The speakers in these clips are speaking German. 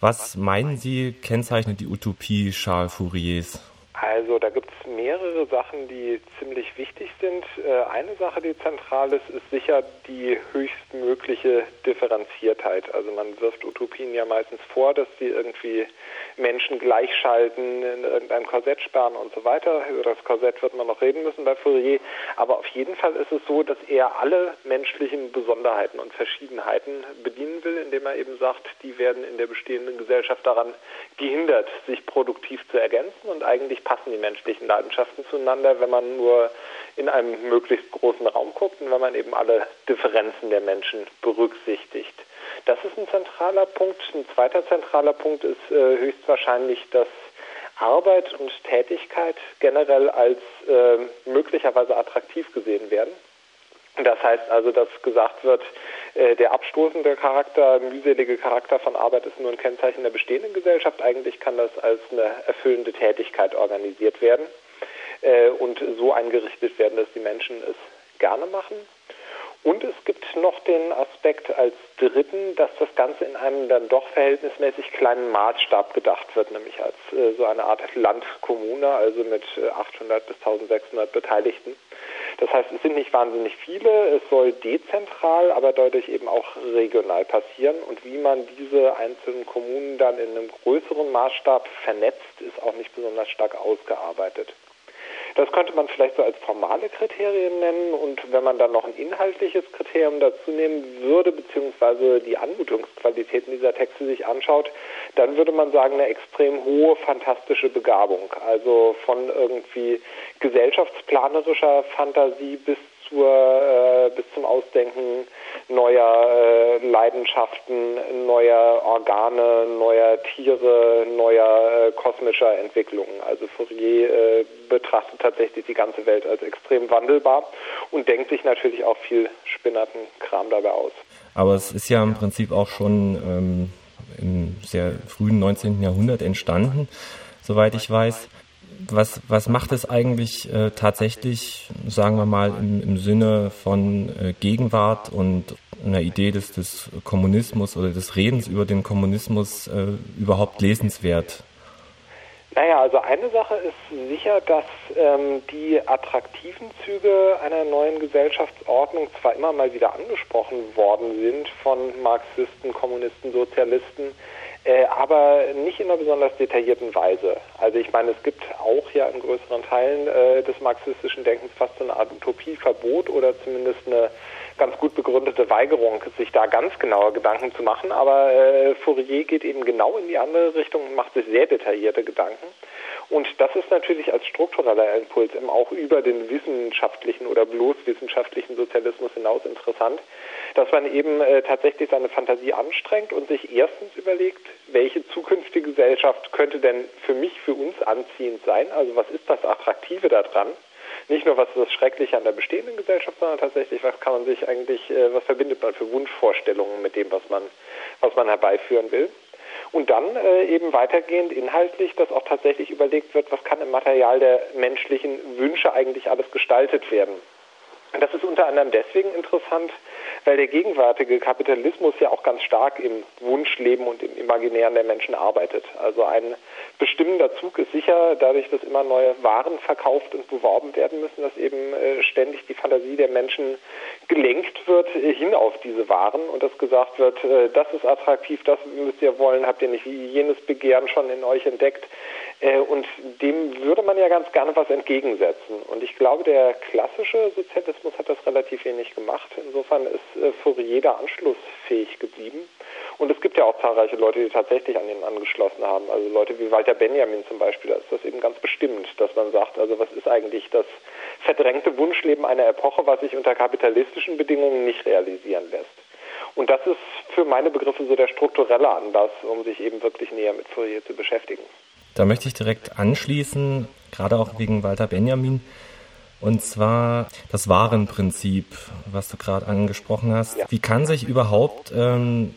Was meinen Sie, kennzeichnet die Utopie Charles Fouriers? Also da gibt es mehrere Sachen, die ziemlich wichtig sind. Äh, eine Sache, die zentral ist, ist sicher die höchstmögliche Differenziertheit. Also man wirft Utopien ja meistens vor, dass sie irgendwie Menschen gleichschalten, in irgendein Korsett sperren und so weiter. Über das Korsett wird man noch reden müssen bei Fourier. Aber auf jeden Fall ist es so, dass er alle menschlichen Besonderheiten und Verschiedenheiten bedienen will, indem er eben sagt, die werden in der bestehenden Gesellschaft daran gehindert, sich produktiv zu ergänzen und eigentlich passen die menschlichen Leidenschaften zueinander, wenn man nur in einem möglichst großen Raum guckt und wenn man eben alle Differenzen der Menschen berücksichtigt. Das ist ein zentraler Punkt. Ein zweiter zentraler Punkt ist äh, höchstwahrscheinlich, dass Arbeit und Tätigkeit generell als äh, möglicherweise attraktiv gesehen werden. Das heißt also, dass gesagt wird, äh, der abstoßende Charakter, mühselige Charakter von Arbeit ist nur ein Kennzeichen der bestehenden Gesellschaft. Eigentlich kann das als eine erfüllende Tätigkeit organisiert werden äh, und so eingerichtet werden, dass die Menschen es gerne machen. Und es gibt noch den Aspekt als dritten, dass das Ganze in einem dann doch verhältnismäßig kleinen Maßstab gedacht wird, nämlich als äh, so eine Art Landkommune, also mit 800 äh, bis 1600 Beteiligten. Das heißt, es sind nicht wahnsinnig viele, es soll dezentral, aber dadurch eben auch regional passieren. Und wie man diese einzelnen Kommunen dann in einem größeren Maßstab vernetzt, ist auch nicht besonders stark ausgearbeitet. Das könnte man vielleicht so als formale Kriterien nennen und wenn man dann noch ein inhaltliches Kriterium dazu nehmen würde, beziehungsweise die Anmutungsqualitäten dieser Texte sich anschaut, dann würde man sagen, eine extrem hohe fantastische Begabung. Also von irgendwie gesellschaftsplanerischer Fantasie bis zur, äh, bis zum Ausdenken neuer äh, Leidenschaften, neuer Organe, neuer Tiere, neuer äh, kosmischer Entwicklungen. Also Fourier betrachtet tatsächlich die ganze Welt als extrem wandelbar und denkt sich natürlich auch viel spinnerten Kram dabei aus. Aber es ist ja im Prinzip auch schon ähm, im sehr frühen 19. Jahrhundert entstanden, soweit ich weiß was, was macht es eigentlich äh, tatsächlich, sagen wir mal, im, im Sinne von äh, Gegenwart und einer Idee des, des Kommunismus oder des Redens über den Kommunismus äh, überhaupt lesenswert? Naja, also eine Sache ist sicher, dass ähm, die attraktiven Züge einer neuen Gesellschaftsordnung zwar immer mal wieder angesprochen worden sind von Marxisten, Kommunisten, Sozialisten, äh, aber nicht in einer besonders detaillierten Weise. Also ich meine, es gibt auch ja in größeren Teilen äh, des marxistischen Denkens fast so eine Art Utopieverbot oder zumindest eine ganz gut begründete Weigerung, sich da ganz genaue Gedanken zu machen. Aber äh, Fourier geht eben genau in die andere Richtung und macht sich sehr detaillierte Gedanken. Und das ist natürlich als struktureller Impuls eben auch über den wissenschaftlichen oder bloß wissenschaftlichen Sozialismus hinaus interessant, dass man eben äh, tatsächlich seine Fantasie anstrengt und sich erstens überlegt, welche zukünftige Gesellschaft könnte denn für mich, für uns anziehend sein? Also was ist das Attraktive daran? Nicht nur was ist das Schreckliche an der bestehenden Gesellschaft, sondern tatsächlich, was kann man sich eigentlich, äh, was verbindet man für Wunschvorstellungen mit dem, was man, was man herbeiführen will? Und dann äh, eben weitergehend inhaltlich, dass auch tatsächlich überlegt wird, was kann im Material der menschlichen Wünsche eigentlich alles gestaltet werden. Das ist unter anderem deswegen interessant, weil der gegenwärtige Kapitalismus ja auch ganz stark im Wunschleben und im Imaginären der Menschen arbeitet. Also ein bestimmender Zug ist sicher, dadurch, dass immer neue Waren verkauft und beworben werden müssen, dass eben äh, ständig die Fantasie der Menschen gelenkt wird äh, hin auf diese Waren und dass gesagt wird, äh, das ist attraktiv, das müsst ihr wollen, habt ihr nicht jenes Begehren schon in euch entdeckt. Und dem würde man ja ganz gerne was entgegensetzen. Und ich glaube, der klassische Sozialismus hat das relativ wenig gemacht. Insofern ist äh, Fourier da anschlussfähig geblieben. Und es gibt ja auch zahlreiche Leute, die tatsächlich an ihn angeschlossen haben. Also Leute wie Walter Benjamin zum Beispiel, da ist das eben ganz bestimmt, dass man sagt, also was ist eigentlich das verdrängte Wunschleben einer Epoche, was sich unter kapitalistischen Bedingungen nicht realisieren lässt. Und das ist für meine Begriffe so der strukturelle Anlass, um sich eben wirklich näher mit Fourier zu beschäftigen. Da möchte ich direkt anschließen, gerade auch wegen Walter Benjamin. Und zwar das Warenprinzip, was du gerade angesprochen hast. Wie kann sich überhaupt, ähm,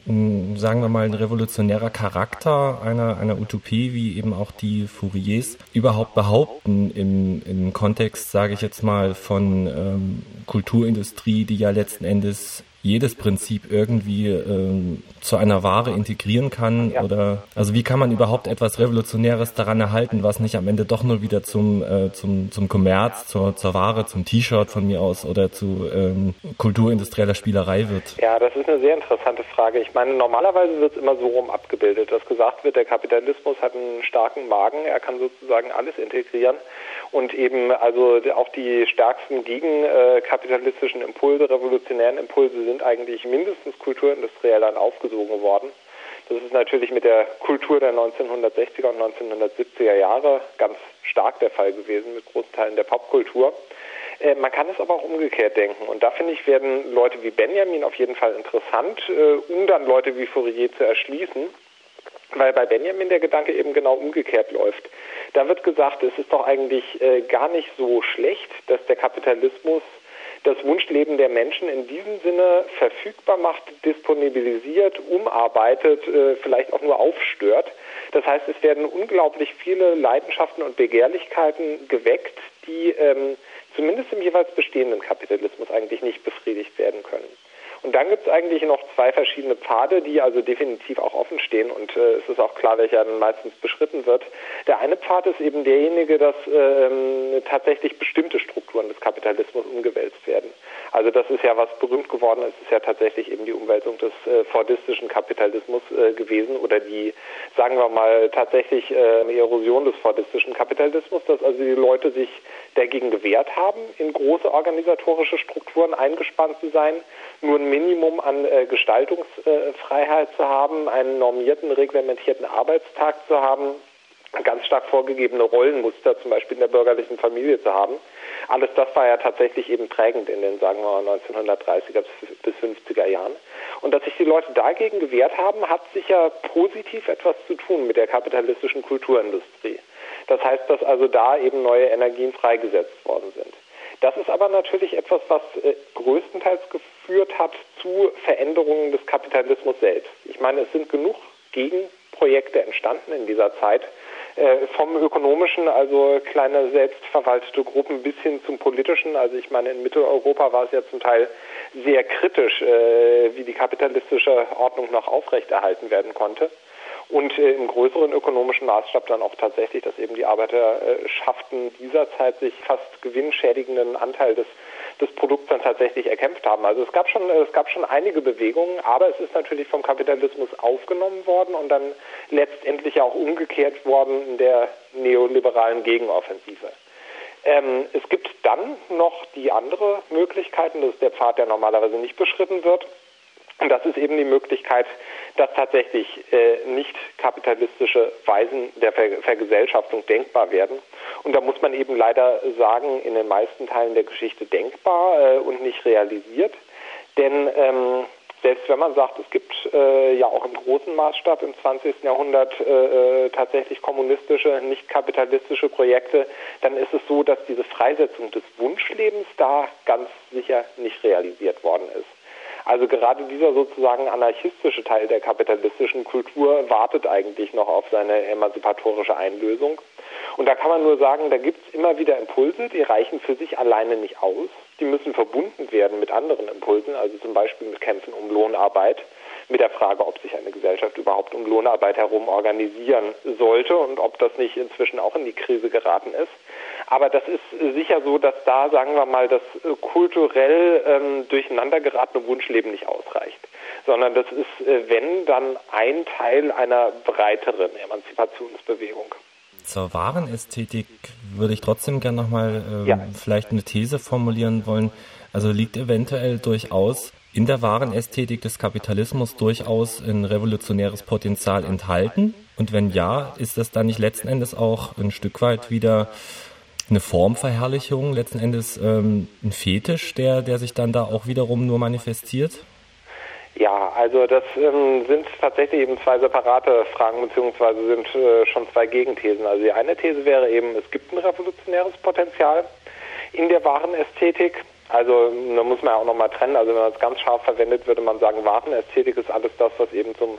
sagen wir mal, ein revolutionärer Charakter einer, einer Utopie, wie eben auch die Fouriers, überhaupt behaupten im, im Kontext, sage ich jetzt mal, von ähm, Kulturindustrie, die ja letzten Endes jedes Prinzip irgendwie äh, zu einer Ware integrieren kann? Oder also wie kann man überhaupt etwas Revolutionäres daran erhalten, was nicht am Ende doch nur wieder zum, äh, zum, zum Kommerz, zur, zur Ware, zum T-Shirt von mir aus oder zu ähm, kulturindustrieller Spielerei wird? Ja, das ist eine sehr interessante Frage. Ich meine, normalerweise wird es immer so rum abgebildet, dass gesagt wird, der Kapitalismus hat einen starken Magen, er kann sozusagen alles integrieren und eben also auch die stärksten gegenkapitalistischen Impulse, revolutionären Impulse sind eigentlich mindestens kulturindustriell dann aufgesogen worden. Das ist natürlich mit der Kultur der 1960er und 1970er Jahre ganz stark der Fall gewesen, mit großen Teilen der Popkultur. Äh, man kann es aber auch umgekehrt denken. Und da finde ich, werden Leute wie Benjamin auf jeden Fall interessant, äh, um dann Leute wie Fourier zu erschließen weil bei Benjamin der Gedanke eben genau umgekehrt läuft. Da wird gesagt, es ist doch eigentlich äh, gar nicht so schlecht, dass der Kapitalismus das Wunschleben der Menschen in diesem Sinne verfügbar macht, disponibilisiert, umarbeitet, äh, vielleicht auch nur aufstört. Das heißt, es werden unglaublich viele Leidenschaften und Begehrlichkeiten geweckt, die ähm, zumindest im jeweils bestehenden Kapitalismus eigentlich nicht befriedigt werden können. Und dann gibt es eigentlich noch zwei verschiedene Pfade, die also definitiv auch offen stehen und äh, es ist auch klar, welcher dann meistens beschritten wird. Der eine Pfad ist eben derjenige, dass ähm, tatsächlich bestimmte Strukturen des Kapitalismus umgewälzt werden. Also das ist ja was berühmt geworden ist, ist ja tatsächlich eben die Umwälzung des äh, fordistischen Kapitalismus äh, gewesen oder die, sagen wir mal, tatsächlich äh, Erosion des fordistischen Kapitalismus, dass also die Leute sich dagegen gewehrt haben, in große organisatorische Strukturen eingespannt zu sein, nur Minimum an äh, Gestaltungsfreiheit zu haben, einen normierten, reglementierten Arbeitstag zu haben, ganz stark vorgegebene Rollenmuster, zum Beispiel in der bürgerlichen Familie zu haben. Alles das war ja tatsächlich eben prägend in den, sagen wir mal, 1930er bis 50er Jahren. Und dass sich die Leute dagegen gewehrt haben, hat sicher positiv etwas zu tun mit der kapitalistischen Kulturindustrie. Das heißt, dass also da eben neue Energien freigesetzt worden sind. Das ist aber natürlich etwas, was äh, größtenteils geführt hat zu Veränderungen des Kapitalismus selbst. Ich meine, es sind genug Gegenprojekte entstanden in dieser Zeit, äh, vom ökonomischen, also kleine selbstverwaltete Gruppen bis hin zum politischen. Also ich meine, in Mitteleuropa war es ja zum Teil sehr kritisch, äh, wie die kapitalistische Ordnung noch aufrechterhalten werden konnte und äh, im größeren ökonomischen Maßstab dann auch tatsächlich, dass eben die Arbeiterschaften dieser Zeit sich fast gewinnschädigenden Anteil des des Produkts dann tatsächlich erkämpft haben. Also es gab schon es gab schon einige Bewegungen, aber es ist natürlich vom Kapitalismus aufgenommen worden und dann letztendlich auch umgekehrt worden in der neoliberalen Gegenoffensive. Ähm, es gibt dann noch die andere Möglichkeiten, das ist der Pfad, der normalerweise nicht beschritten wird. Und das ist eben die Möglichkeit, dass tatsächlich äh, nicht kapitalistische Weisen der Ver Vergesellschaftung denkbar werden. Und da muss man eben leider sagen, in den meisten Teilen der Geschichte denkbar äh, und nicht realisiert. Denn ähm, selbst wenn man sagt, es gibt äh, ja auch im großen Maßstab im 20. Jahrhundert äh, äh, tatsächlich kommunistische, nicht kapitalistische Projekte, dann ist es so, dass diese Freisetzung des Wunschlebens da ganz sicher nicht realisiert worden ist. Also gerade dieser sozusagen anarchistische Teil der kapitalistischen Kultur wartet eigentlich noch auf seine emanzipatorische Einlösung. Und da kann man nur sagen, da gibt es immer wieder Impulse, die reichen für sich alleine nicht aus. Die müssen verbunden werden mit anderen Impulsen, also zum Beispiel mit Kämpfen um Lohnarbeit, mit der Frage, ob sich eine Gesellschaft überhaupt um Lohnarbeit herum organisieren sollte und ob das nicht inzwischen auch in die Krise geraten ist. Aber das ist sicher so, dass da, sagen wir mal, das kulturell ähm, durcheinander geratene Wunschleben nicht ausreicht, sondern das ist, äh, wenn, dann ein Teil einer breiteren Emanzipationsbewegung. Zur wahren Ästhetik würde ich trotzdem gerne nochmal ähm, ja. vielleicht eine These formulieren wollen. Also liegt eventuell durchaus in der wahren Ästhetik des Kapitalismus durchaus ein revolutionäres Potenzial enthalten? Und wenn ja, ist das dann nicht letzten Endes auch ein Stück weit wieder eine Formverherrlichung, letzten Endes ähm, ein Fetisch, der, der sich dann da auch wiederum nur manifestiert? Ja, also das ähm, sind tatsächlich eben zwei separate Fragen beziehungsweise sind äh, schon zwei Gegenthesen. Also die eine These wäre eben, es gibt ein revolutionäres Potenzial in der wahren Ästhetik. Also da muss man ja auch nochmal trennen. Also wenn man es ganz scharf verwendet, würde man sagen, Warenästhetik ist alles das, was eben zum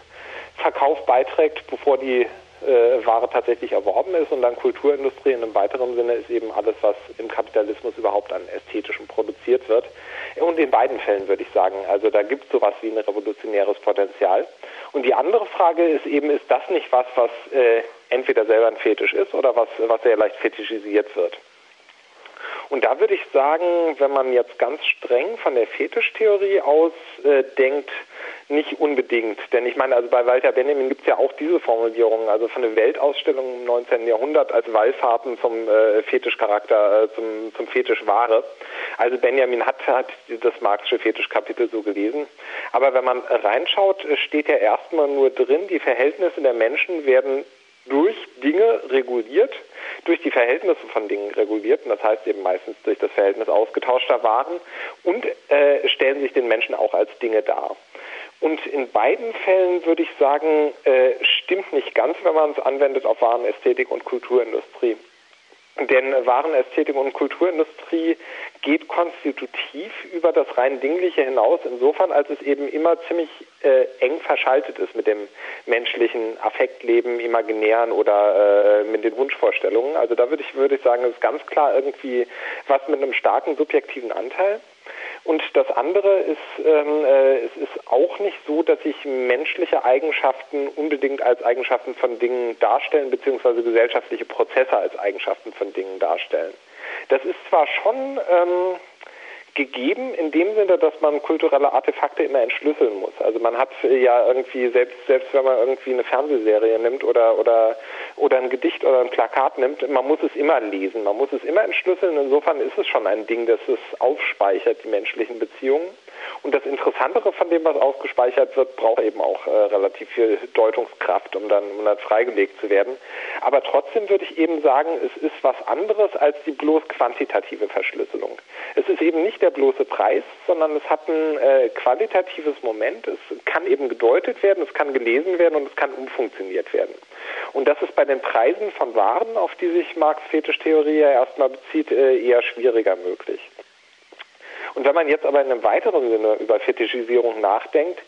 Verkauf beiträgt, bevor die äh, Ware tatsächlich erworben ist und dann Kulturindustrie in einem weiteren Sinne ist eben alles, was im Kapitalismus überhaupt an Ästhetischen produziert wird. Und in beiden Fällen würde ich sagen, also da gibt es sowas wie ein revolutionäres Potenzial. Und die andere Frage ist eben, ist das nicht was, was äh, entweder selber ein Fetisch ist oder was, was sehr leicht fetischisiert wird? Und da würde ich sagen, wenn man jetzt ganz streng von der Fetischtheorie aus äh, denkt, nicht unbedingt. Denn ich meine, also bei Walter Benjamin gibt es ja auch diese Formulierung, also von der Weltausstellung im 19. Jahrhundert als Wallfahrten zum äh, Fetischcharakter, äh, zum, zum Fetischware. Also Benjamin hat, hat das Marxische Fetischkapitel so gelesen. Aber wenn man reinschaut, steht ja erstmal nur drin, die Verhältnisse der Menschen werden durch Dinge reguliert, durch die Verhältnisse von Dingen reguliert, und das heißt eben meistens durch das Verhältnis ausgetauschter Waren und äh, stellen sich den Menschen auch als Dinge dar. Und in beiden Fällen würde ich sagen, äh, stimmt nicht ganz, wenn man es anwendet auf Warenästhetik und Kulturindustrie. Denn Warenästhetik und Kulturindustrie geht konstitutiv über das rein Dingliche hinaus, insofern als es eben immer ziemlich äh, eng verschaltet ist mit dem menschlichen Affektleben, Imaginären oder äh, mit den Wunschvorstellungen. Also da würde ich, würde ich sagen, es ist ganz klar irgendwie was mit einem starken subjektiven Anteil. Und das andere ist, ähm, äh, es ist auch nicht so, dass sich menschliche Eigenschaften unbedingt als Eigenschaften von Dingen darstellen, beziehungsweise gesellschaftliche Prozesse als Eigenschaften von Dingen darstellen. Das ist zwar schon ähm, gegeben in dem Sinne, dass man kulturelle Artefakte immer entschlüsseln muss. Also man hat ja irgendwie selbst selbst wenn man irgendwie eine Fernsehserie nimmt oder oder oder ein Gedicht oder ein Plakat nimmt, man muss es immer lesen, man muss es immer entschlüsseln. Insofern ist es schon ein Ding, dass es aufspeichert die menschlichen Beziehungen. Und das Interessantere von dem, was aufgespeichert wird, braucht eben auch äh, relativ viel Deutungskraft, um dann, um dann freigelegt zu werden. Aber trotzdem würde ich eben sagen, es ist was anderes als die bloß quantitative Verschlüsselung. Es ist eben nicht der bloße Preis, sondern es hat ein äh, qualitatives Moment. Es kann eben gedeutet werden, es kann gelesen werden und es kann umfunktioniert werden. Und das ist bei den Preisen von Waren, auf die sich Marx Fetischtheorie ja erstmal bezieht, äh, eher schwieriger möglich. Und wenn man jetzt aber in einem weiteren Sinne über Fetischisierung nachdenkt,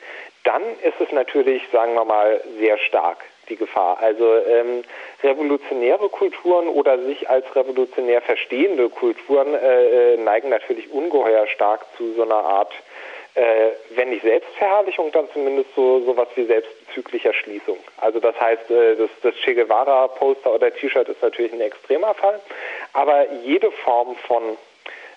dann ist es natürlich, sagen wir mal, sehr stark die Gefahr. Also ähm, revolutionäre Kulturen oder sich als revolutionär verstehende Kulturen äh, äh neigen natürlich ungeheuer stark zu so einer Art, äh, wenn nicht Selbstverherrlichung, dann zumindest so sowas wie selbstbezüglicher Schließung. Also das heißt, äh, das, das Che Guevara Poster oder T-Shirt ist natürlich ein extremer Fall, aber jede Form von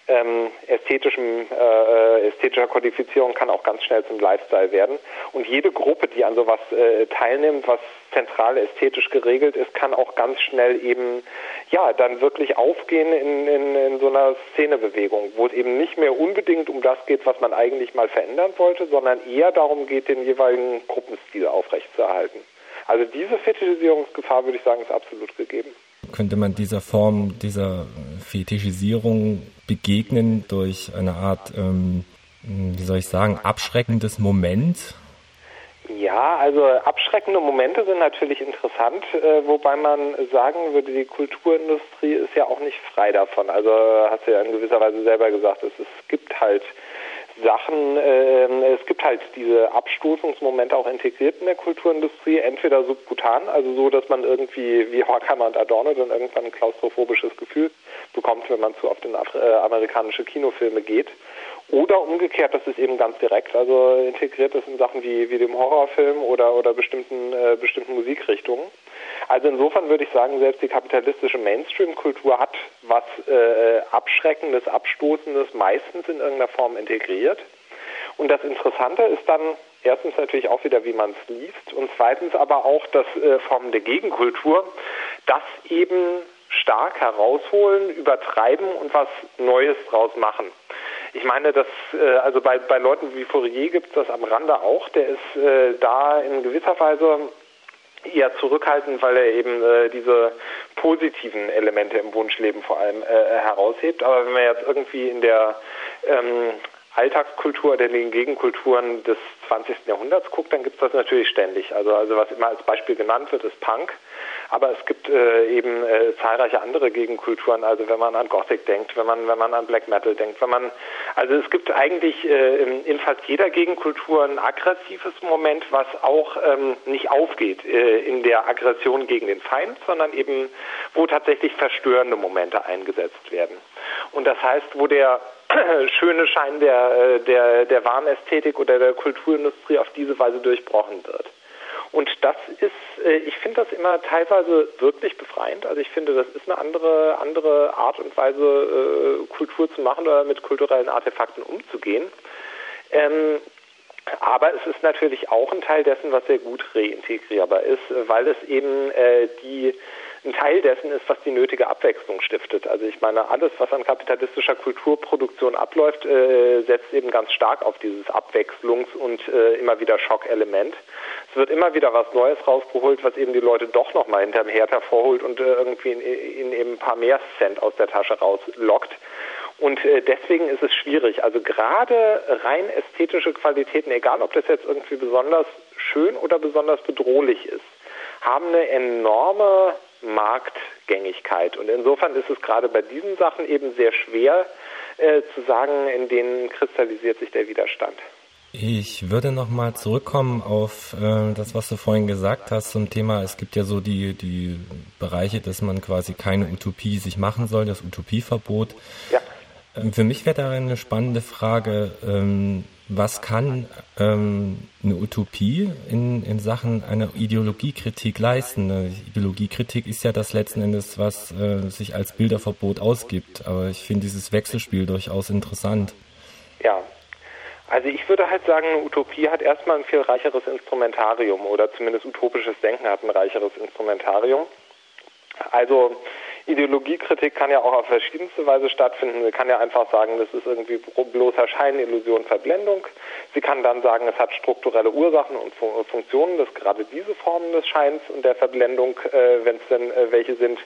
ähm, ästhetischen, äh, ästhetischer Kodifizierung kann auch ganz schnell zum Lifestyle werden. Und jede Gruppe, die an sowas äh, teilnimmt, was zentral ästhetisch geregelt ist, kann auch ganz schnell eben, ja, dann wirklich aufgehen in, in, in so einer Szenebewegung, wo es eben nicht mehr unbedingt um das geht, was man eigentlich mal verändern wollte, sondern eher darum geht, den jeweiligen Gruppenstil aufrechtzuerhalten. Also diese Fetischisierungsgefahr, würde ich sagen, ist absolut gegeben. Könnte man dieser Form dieser Fetischisierung begegnen durch eine Art, ähm, wie soll ich sagen, abschreckendes Moment? Ja, also abschreckende Momente sind natürlich interessant, äh, wobei man sagen würde, die Kulturindustrie ist ja auch nicht frei davon. Also hast du ja in gewisser Weise selber gesagt, es, es gibt halt Sachen, äh, es gibt halt diese Abstoßungsmomente auch integriert in der Kulturindustrie, entweder subkutan, also so, dass man irgendwie wie Horkheimer und Adorno dann irgendwann ein klaustrophobisches Gefühl bekommt, wenn man zu oft in äh, amerikanische Kinofilme geht. Oder umgekehrt, das ist eben ganz direkt, also integriert ist in Sachen wie, wie dem Horrorfilm oder, oder bestimmten, äh, bestimmten Musikrichtungen. Also insofern würde ich sagen, selbst die kapitalistische Mainstream-Kultur hat was äh, Abschreckendes, Abstoßendes meistens in irgendeiner Form integriert. Und das Interessante ist dann erstens natürlich auch wieder, wie man es liest und zweitens aber auch das äh, Formen der Gegenkultur, das eben stark herausholen, übertreiben und was Neues draus machen. Ich meine, dass äh, also bei, bei Leuten wie Fourier gibt es das am Rande auch. Der ist äh, da in gewisser Weise eher zurückhaltend, weil er eben äh, diese positiven Elemente im Wunschleben vor allem äh, heraushebt. Aber wenn man jetzt irgendwie in der ähm, Alltagskultur oder den Gegenkulturen des 20. Jahrhunderts guckt, dann gibt es das natürlich ständig. Also, also was immer als Beispiel genannt wird, ist Punk. Aber es gibt äh, eben äh, zahlreiche andere Gegenkulturen. Also wenn man an Gothic denkt, wenn man wenn man an Black Metal denkt, wenn man also es gibt eigentlich äh, in, fast jeder Gegenkultur ein aggressives Moment, was auch ähm, nicht aufgeht äh, in der Aggression gegen den Feind, sondern eben wo tatsächlich verstörende Momente eingesetzt werden. Und das heißt, wo der schöne Schein der, äh, der, der Warenästhetik oder der Kulturindustrie auf diese Weise durchbrochen wird. Und das ist, äh, ich finde das immer teilweise wirklich befreiend. Also ich finde, das ist eine andere, andere Art und Weise, äh, Kultur zu machen oder mit kulturellen Artefakten umzugehen. Ähm, aber es ist natürlich auch ein Teil dessen, was sehr gut reintegrierbar ist, weil es eben äh, die ein Teil dessen ist, was die nötige Abwechslung stiftet. Also ich meine, alles, was an kapitalistischer Kulturproduktion abläuft, äh, setzt eben ganz stark auf dieses Abwechslungs- und äh, immer wieder Schockelement. Es wird immer wieder was Neues rausgeholt, was eben die Leute doch nochmal hinterm Herd hervorholt und äh, irgendwie in eben ein paar mehr Cent aus der Tasche rauslockt. Und äh, deswegen ist es schwierig. Also gerade rein ästhetische Qualitäten, egal ob das jetzt irgendwie besonders schön oder besonders bedrohlich ist, haben eine enorme Marktgängigkeit. Und insofern ist es gerade bei diesen Sachen eben sehr schwer äh, zu sagen, in denen kristallisiert sich der Widerstand. Ich würde nochmal zurückkommen auf äh, das, was du vorhin gesagt hast zum Thema, es gibt ja so die, die Bereiche, dass man quasi keine Utopie sich machen soll, das Utopieverbot. Ja. Ähm, für mich wäre da eine spannende Frage, ähm, was kann ähm, eine Utopie in, in Sachen einer Ideologiekritik leisten? Eine Ideologiekritik ist ja das letzten Endes, was äh, sich als Bilderverbot ausgibt. Aber ich finde dieses Wechselspiel durchaus interessant. Ja, also ich würde halt sagen, eine Utopie hat erstmal ein viel reicheres Instrumentarium oder zumindest utopisches Denken hat ein reicheres Instrumentarium. Also Ideologiekritik kann ja auch auf verschiedenste Weise stattfinden. Sie kann ja einfach sagen, das ist irgendwie bloßer Schein, Illusion, Verblendung. Sie kann dann sagen, es hat strukturelle Ursachen und Funktionen, dass gerade diese Formen des Scheins und der Verblendung, äh, wenn es denn äh, welche sind,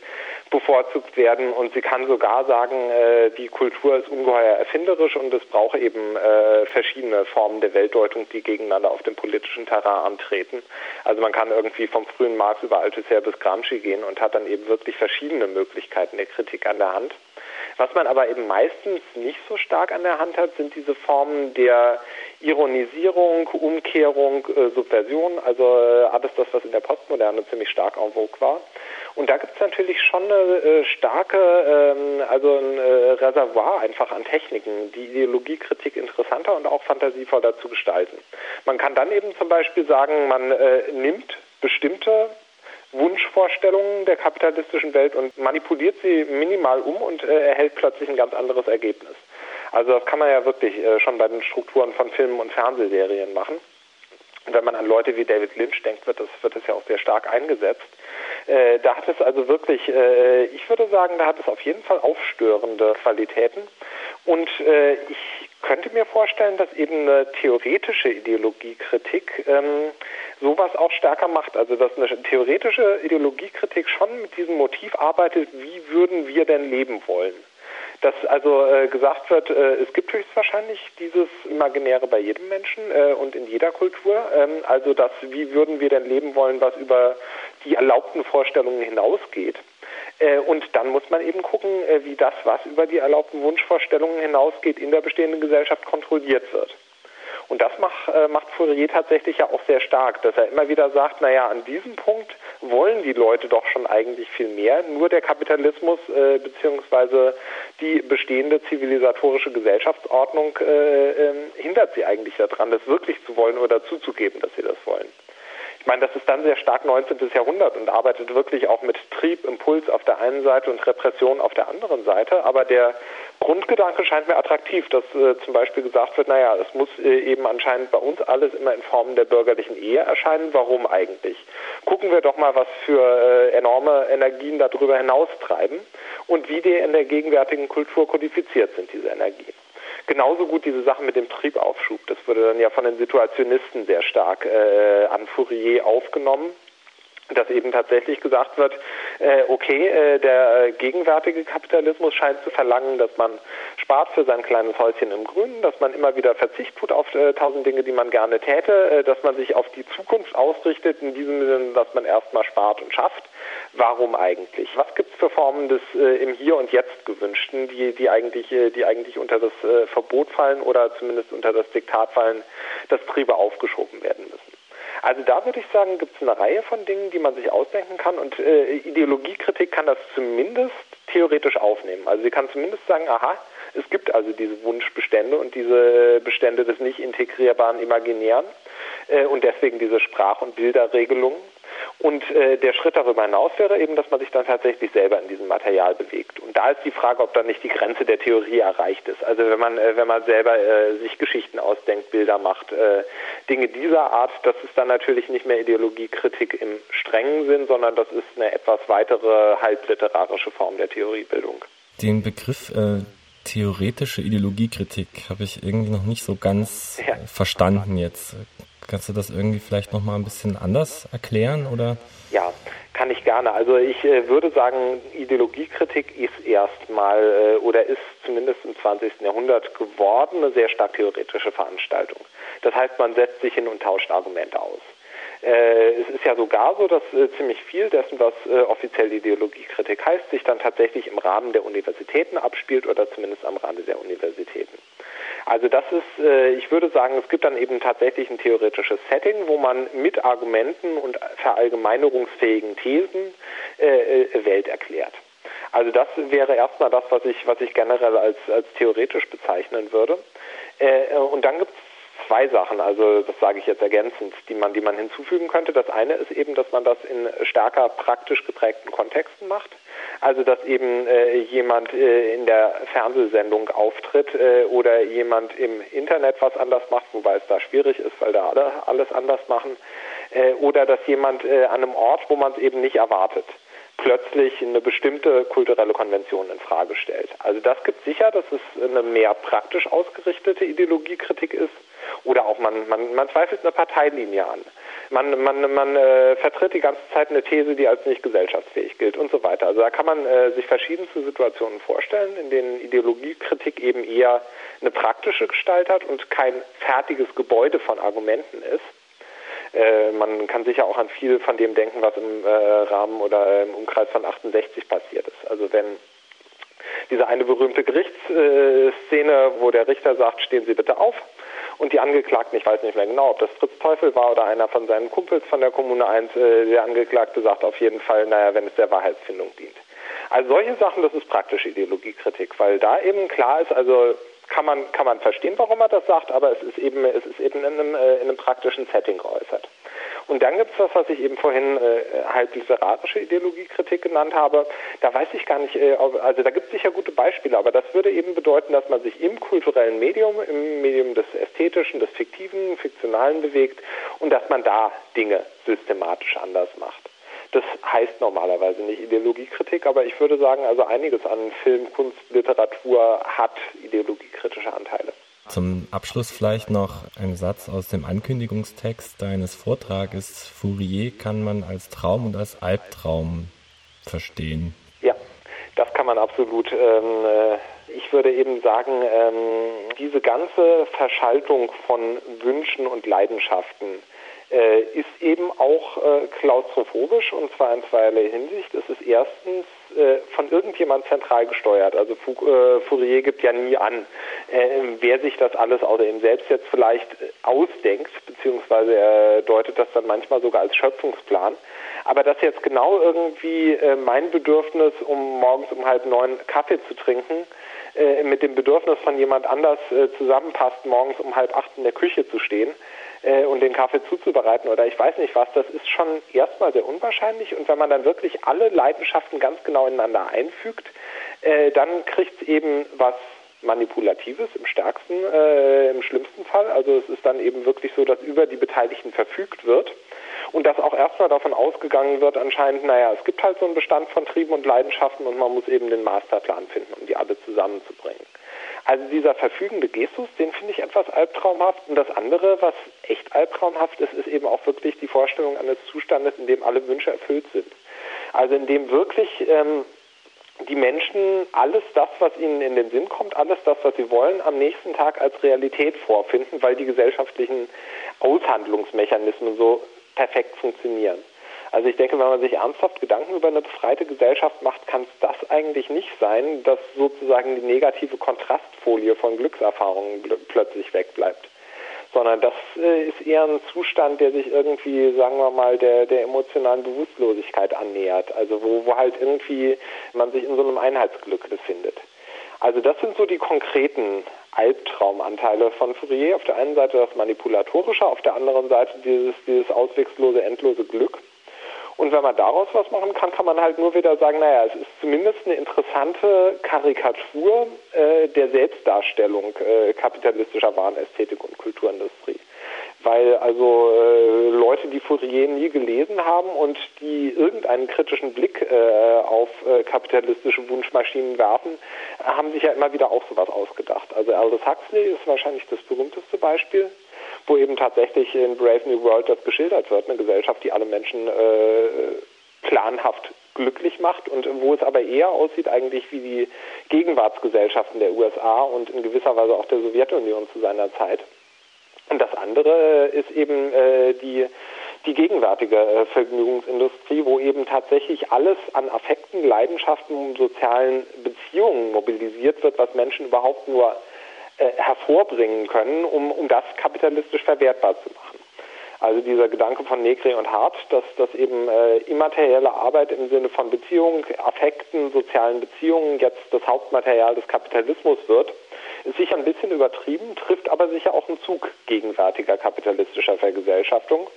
bevorzugt werden. Und sie kann sogar sagen, äh, die Kultur ist ungeheuer erfinderisch und es braucht eben äh, verschiedene Formen der Weltdeutung, die gegeneinander auf dem politischen Terrain antreten. Also man kann irgendwie vom frühen Marx über Althusser bis Gramsci gehen und hat dann eben wirklich verschiedene Möglichkeiten der Kritik an der Hand. Was man aber eben meistens nicht so stark an der Hand hat, sind diese Formen der Ironisierung, Umkehrung, äh, Subversion, also äh, alles das, was in der Postmoderne ziemlich stark en vogue war. Und da gibt es natürlich schon eine äh, starke, ähm, also ein äh, Reservoir einfach an Techniken, die Ideologiekritik interessanter und auch fantasievoller zu gestalten. Man kann dann eben zum Beispiel sagen, man äh, nimmt bestimmte Wunschvorstellungen der kapitalistischen Welt und manipuliert sie minimal um und äh, erhält plötzlich ein ganz anderes Ergebnis. Also das kann man ja wirklich äh, schon bei den Strukturen von Filmen und Fernsehserien machen. Und wenn man an Leute wie David Lynch denkt, wird das, wird das ja auch sehr stark eingesetzt. Äh, da hat es also wirklich, äh, ich würde sagen, da hat es auf jeden Fall aufstörende Qualitäten. Und äh, ich könnte mir vorstellen, dass eben eine theoretische Ideologiekritik ähm, sowas auch stärker macht. Also dass eine theoretische Ideologiekritik schon mit diesem Motiv arbeitet, wie würden wir denn leben wollen? Dass also äh, gesagt wird, äh, es gibt höchstwahrscheinlich dieses Imaginäre bei jedem Menschen äh, und in jeder Kultur. Ähm, also dass, wie würden wir denn leben wollen, was über die erlaubten Vorstellungen hinausgeht. Äh, und dann muss man eben gucken, äh, wie das, was über die erlaubten Wunschvorstellungen hinausgeht, in der bestehenden Gesellschaft kontrolliert wird. Und das macht, äh, macht Fourier tatsächlich ja auch sehr stark, dass er immer wieder sagt, naja, an diesem Punkt wollen die Leute doch schon eigentlich viel mehr. Nur der Kapitalismus äh, beziehungsweise die bestehende zivilisatorische Gesellschaftsordnung äh, äh, hindert sie eigentlich daran, das wirklich zu wollen oder zuzugeben, dass sie das wollen. Ich meine, das ist dann sehr stark 19. Jahrhundert und arbeitet wirklich auch mit Trieb, Impuls auf der einen Seite und Repression auf der anderen Seite. Aber der Grundgedanke scheint mir attraktiv, dass äh, zum Beispiel gesagt wird, naja, es muss äh, eben anscheinend bei uns alles immer in Form der bürgerlichen Ehe erscheinen. Warum eigentlich? Gucken wir doch mal, was für äh, enorme Energien darüber hinaus treiben und wie die in der gegenwärtigen Kultur kodifiziert sind, diese Energien. Genauso gut diese Sache mit dem Triebaufschub. Das wurde dann ja von den Situationisten sehr stark äh, an Fourier aufgenommen. Dass eben tatsächlich gesagt wird, äh, okay, äh, der gegenwärtige Kapitalismus scheint zu verlangen, dass man spart für sein kleines Häuschen im Grünen, dass man immer wieder Verzicht tut auf äh, tausend Dinge, die man gerne täte, äh, dass man sich auf die Zukunft ausrichtet, in diesem Sinne, dass man erstmal spart und schafft. Warum eigentlich? Was gibt es für Formen des äh, im Hier und Jetzt gewünschten, die, die eigentlich, äh, die eigentlich unter das äh, Verbot fallen oder zumindest unter das Diktat fallen, dass Triebe aufgeschoben werden müssen? Also da würde ich sagen, gibt es eine Reihe von Dingen, die man sich ausdenken kann und äh, Ideologiekritik kann das zumindest theoretisch aufnehmen. Also sie kann zumindest sagen, aha, es gibt also diese Wunschbestände und diese Bestände des nicht integrierbaren Imaginären äh, und deswegen diese Sprach- und Bilderregelungen. Und äh, der Schritt darüber hinaus wäre eben, dass man sich dann tatsächlich selber in diesem Material bewegt. Und da ist die Frage, ob dann nicht die Grenze der Theorie erreicht ist. Also wenn man, äh, wenn man selber äh, sich Geschichten ausdenkt, Bilder macht, äh, Dinge dieser Art, das ist dann natürlich nicht mehr Ideologiekritik im strengen Sinn, sondern das ist eine etwas weitere halbliterarische Form der Theoriebildung. Den Begriff äh, theoretische Ideologiekritik habe ich irgendwie noch nicht so ganz ja. verstanden jetzt. Kannst du das irgendwie vielleicht noch mal ein bisschen anders erklären oder? Ja, kann ich gerne. Also ich äh, würde sagen, Ideologiekritik ist erstmal äh, oder ist zumindest im 20. Jahrhundert geworden eine sehr stark theoretische Veranstaltung. Das heißt, man setzt sich hin und tauscht Argumente aus. Äh, es ist ja sogar so, dass äh, ziemlich viel dessen, was äh, offiziell Ideologiekritik heißt, sich dann tatsächlich im Rahmen der Universitäten abspielt oder zumindest am Rande der Universitäten. Also das ist, äh, ich würde sagen, es gibt dann eben tatsächlich ein theoretisches Setting, wo man mit Argumenten und verallgemeinerungsfähigen Thesen äh, äh, Welt erklärt. Also das wäre erstmal das, was ich, was ich generell als, als theoretisch bezeichnen würde. und dann gibt es zwei Sachen, also das sage ich jetzt ergänzend, die man, die man hinzufügen könnte. Das eine ist eben, dass man das in stärker praktisch geprägten Kontexten macht. Also dass eben äh, jemand äh, in der Fernsehsendung auftritt äh, oder jemand im Internet was anders macht, wobei es da schwierig ist, weil da alle alles anders machen. Äh, oder dass jemand äh, an einem Ort, wo man es eben nicht erwartet, plötzlich eine bestimmte kulturelle Konvention in Frage stellt. Also das gibt sicher, dass es eine mehr praktisch ausgerichtete Ideologiekritik ist oder auch man, man, man zweifelt eine Parteilinie an. Man, man, man äh, vertritt die ganze Zeit eine These, die als nicht gesellschaftsfähig gilt und so weiter. Also da kann man äh, sich verschiedenste Situationen vorstellen, in denen Ideologiekritik eben eher eine praktische Gestalt hat und kein fertiges Gebäude von Argumenten ist. Äh, man kann sicher auch an viel von dem denken, was im äh, Rahmen oder im Umkreis von 68 passiert ist. Also wenn diese eine berühmte Gerichtsszene, wo der Richter sagt, stehen Sie bitte auf, und die Angeklagten, ich weiß nicht mehr genau, ob das Fritz Teufel war oder einer von seinen Kumpels von der Kommune 1, äh, der Angeklagte sagt auf jeden Fall, naja, wenn es der Wahrheitsfindung dient. Also solche Sachen, das ist praktische Ideologiekritik, weil da eben klar ist, also kann man, kann man verstehen, warum er das sagt, aber es ist eben, es ist eben in einem, äh, in einem praktischen Setting geäußert. Und dann gibt es das, was ich eben vorhin äh, halt literarische Ideologiekritik genannt habe. Da weiß ich gar nicht, äh, also da gibt es sicher gute Beispiele, aber das würde eben bedeuten, dass man sich im kulturellen Medium, im Medium des Ästhetischen, des Fiktiven, Fiktionalen bewegt und dass man da Dinge systematisch anders macht. Das heißt normalerweise nicht Ideologiekritik, aber ich würde sagen, also einiges an Film, Kunst, Literatur hat ideologiekritische Anteile. Zum Abschluss vielleicht noch ein Satz aus dem Ankündigungstext deines Vortrages. Fourier kann man als Traum und als Albtraum verstehen. Ja, das kann man absolut. Ähm, äh, ich würde eben sagen, ähm, diese ganze Verschaltung von Wünschen und Leidenschaften äh, ist eben auch äh, klaustrophobisch und zwar in zweierlei Hinsicht. Es ist erstens äh, von irgendjemand zentral gesteuert. Also äh, Fourier gibt ja nie an, äh, wer sich das alles außer ihm selbst jetzt vielleicht ausdenkt, beziehungsweise er deutet das dann manchmal sogar als Schöpfungsplan. Aber dass jetzt genau irgendwie mein Bedürfnis, um morgens um halb neun Kaffee zu trinken, mit dem Bedürfnis von jemand anders zusammenpasst, morgens um halb acht in der Küche zu stehen, äh, und den Kaffee zuzubereiten oder ich weiß nicht was, das ist schon erstmal sehr unwahrscheinlich. Und wenn man dann wirklich alle Leidenschaften ganz genau ineinander einfügt, äh, dann kriegt es eben was Manipulatives im stärksten, äh, im schlimmsten Fall. Also es ist dann eben wirklich so, dass über die Beteiligten verfügt wird und dass auch erstmal davon ausgegangen wird, anscheinend, naja, es gibt halt so einen Bestand von Trieben und Leidenschaften und man muss eben den Masterplan finden, um die alle zusammenzubringen. Also dieser verfügende Gestus, den finde ich etwas albtraumhaft. Und das andere, was echt albtraumhaft ist, ist eben auch wirklich die Vorstellung eines Zustandes, in dem alle Wünsche erfüllt sind. Also in dem wirklich ähm, die Menschen alles das, was ihnen in den Sinn kommt, alles das, was sie wollen, am nächsten Tag als Realität vorfinden, weil die gesellschaftlichen Aushandlungsmechanismen so perfekt funktionieren. Also ich denke, wenn man sich ernsthaft Gedanken über eine befreite Gesellschaft macht, kann es das eigentlich nicht sein, dass sozusagen die negative Kontrastfolie von Glückserfahrungen plötzlich wegbleibt. Sondern das äh, ist eher ein Zustand, der sich irgendwie, sagen wir mal, der, der emotionalen Bewusstlosigkeit annähert. Also wo, wo halt irgendwie man sich in so einem Einheitsglück befindet. Also das sind so die konkreten Albtraumanteile von Fourier. Auf der einen Seite das Manipulatorische, auf der anderen Seite dieses, dieses auswegslose, endlose Glück. Und wenn man daraus was machen kann, kann man halt nur wieder sagen, naja, es ist zumindest eine interessante Karikatur äh, der Selbstdarstellung äh, kapitalistischer Warenästhetik und Kulturindustrie. Weil also äh, Leute, die Fourier nie gelesen haben und die irgendeinen kritischen Blick äh, auf äh, kapitalistische Wunschmaschinen werfen, haben sich ja immer wieder auch sowas ausgedacht. Also Aldous Huxley ist wahrscheinlich das berühmteste Beispiel wo eben tatsächlich in Brave New World das geschildert wird, eine Gesellschaft, die alle Menschen äh, planhaft glücklich macht und wo es aber eher aussieht eigentlich wie die Gegenwartsgesellschaften der USA und in gewisser Weise auch der Sowjetunion zu seiner Zeit. Und das andere ist eben äh, die, die gegenwärtige äh, Vergnügungsindustrie, wo eben tatsächlich alles an Affekten, Leidenschaften und sozialen Beziehungen mobilisiert wird, was Menschen überhaupt nur äh, hervorbringen können, um, um das kapitalistisch verwertbar zu machen. Also dieser Gedanke von Negri und Hart, dass, dass eben äh, immaterielle Arbeit im Sinne von Beziehungen, Affekten, sozialen Beziehungen jetzt das Hauptmaterial des Kapitalismus wird, ist sicher ein bisschen übertrieben, trifft aber sicher auch einen Zug gegenwärtiger kapitalistischer Vergesellschaftung.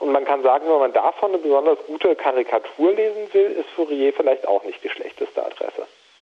Und man kann sagen, wenn man davon eine besonders gute Karikatur lesen will, ist Fourier vielleicht auch nicht die schlechteste Adresse.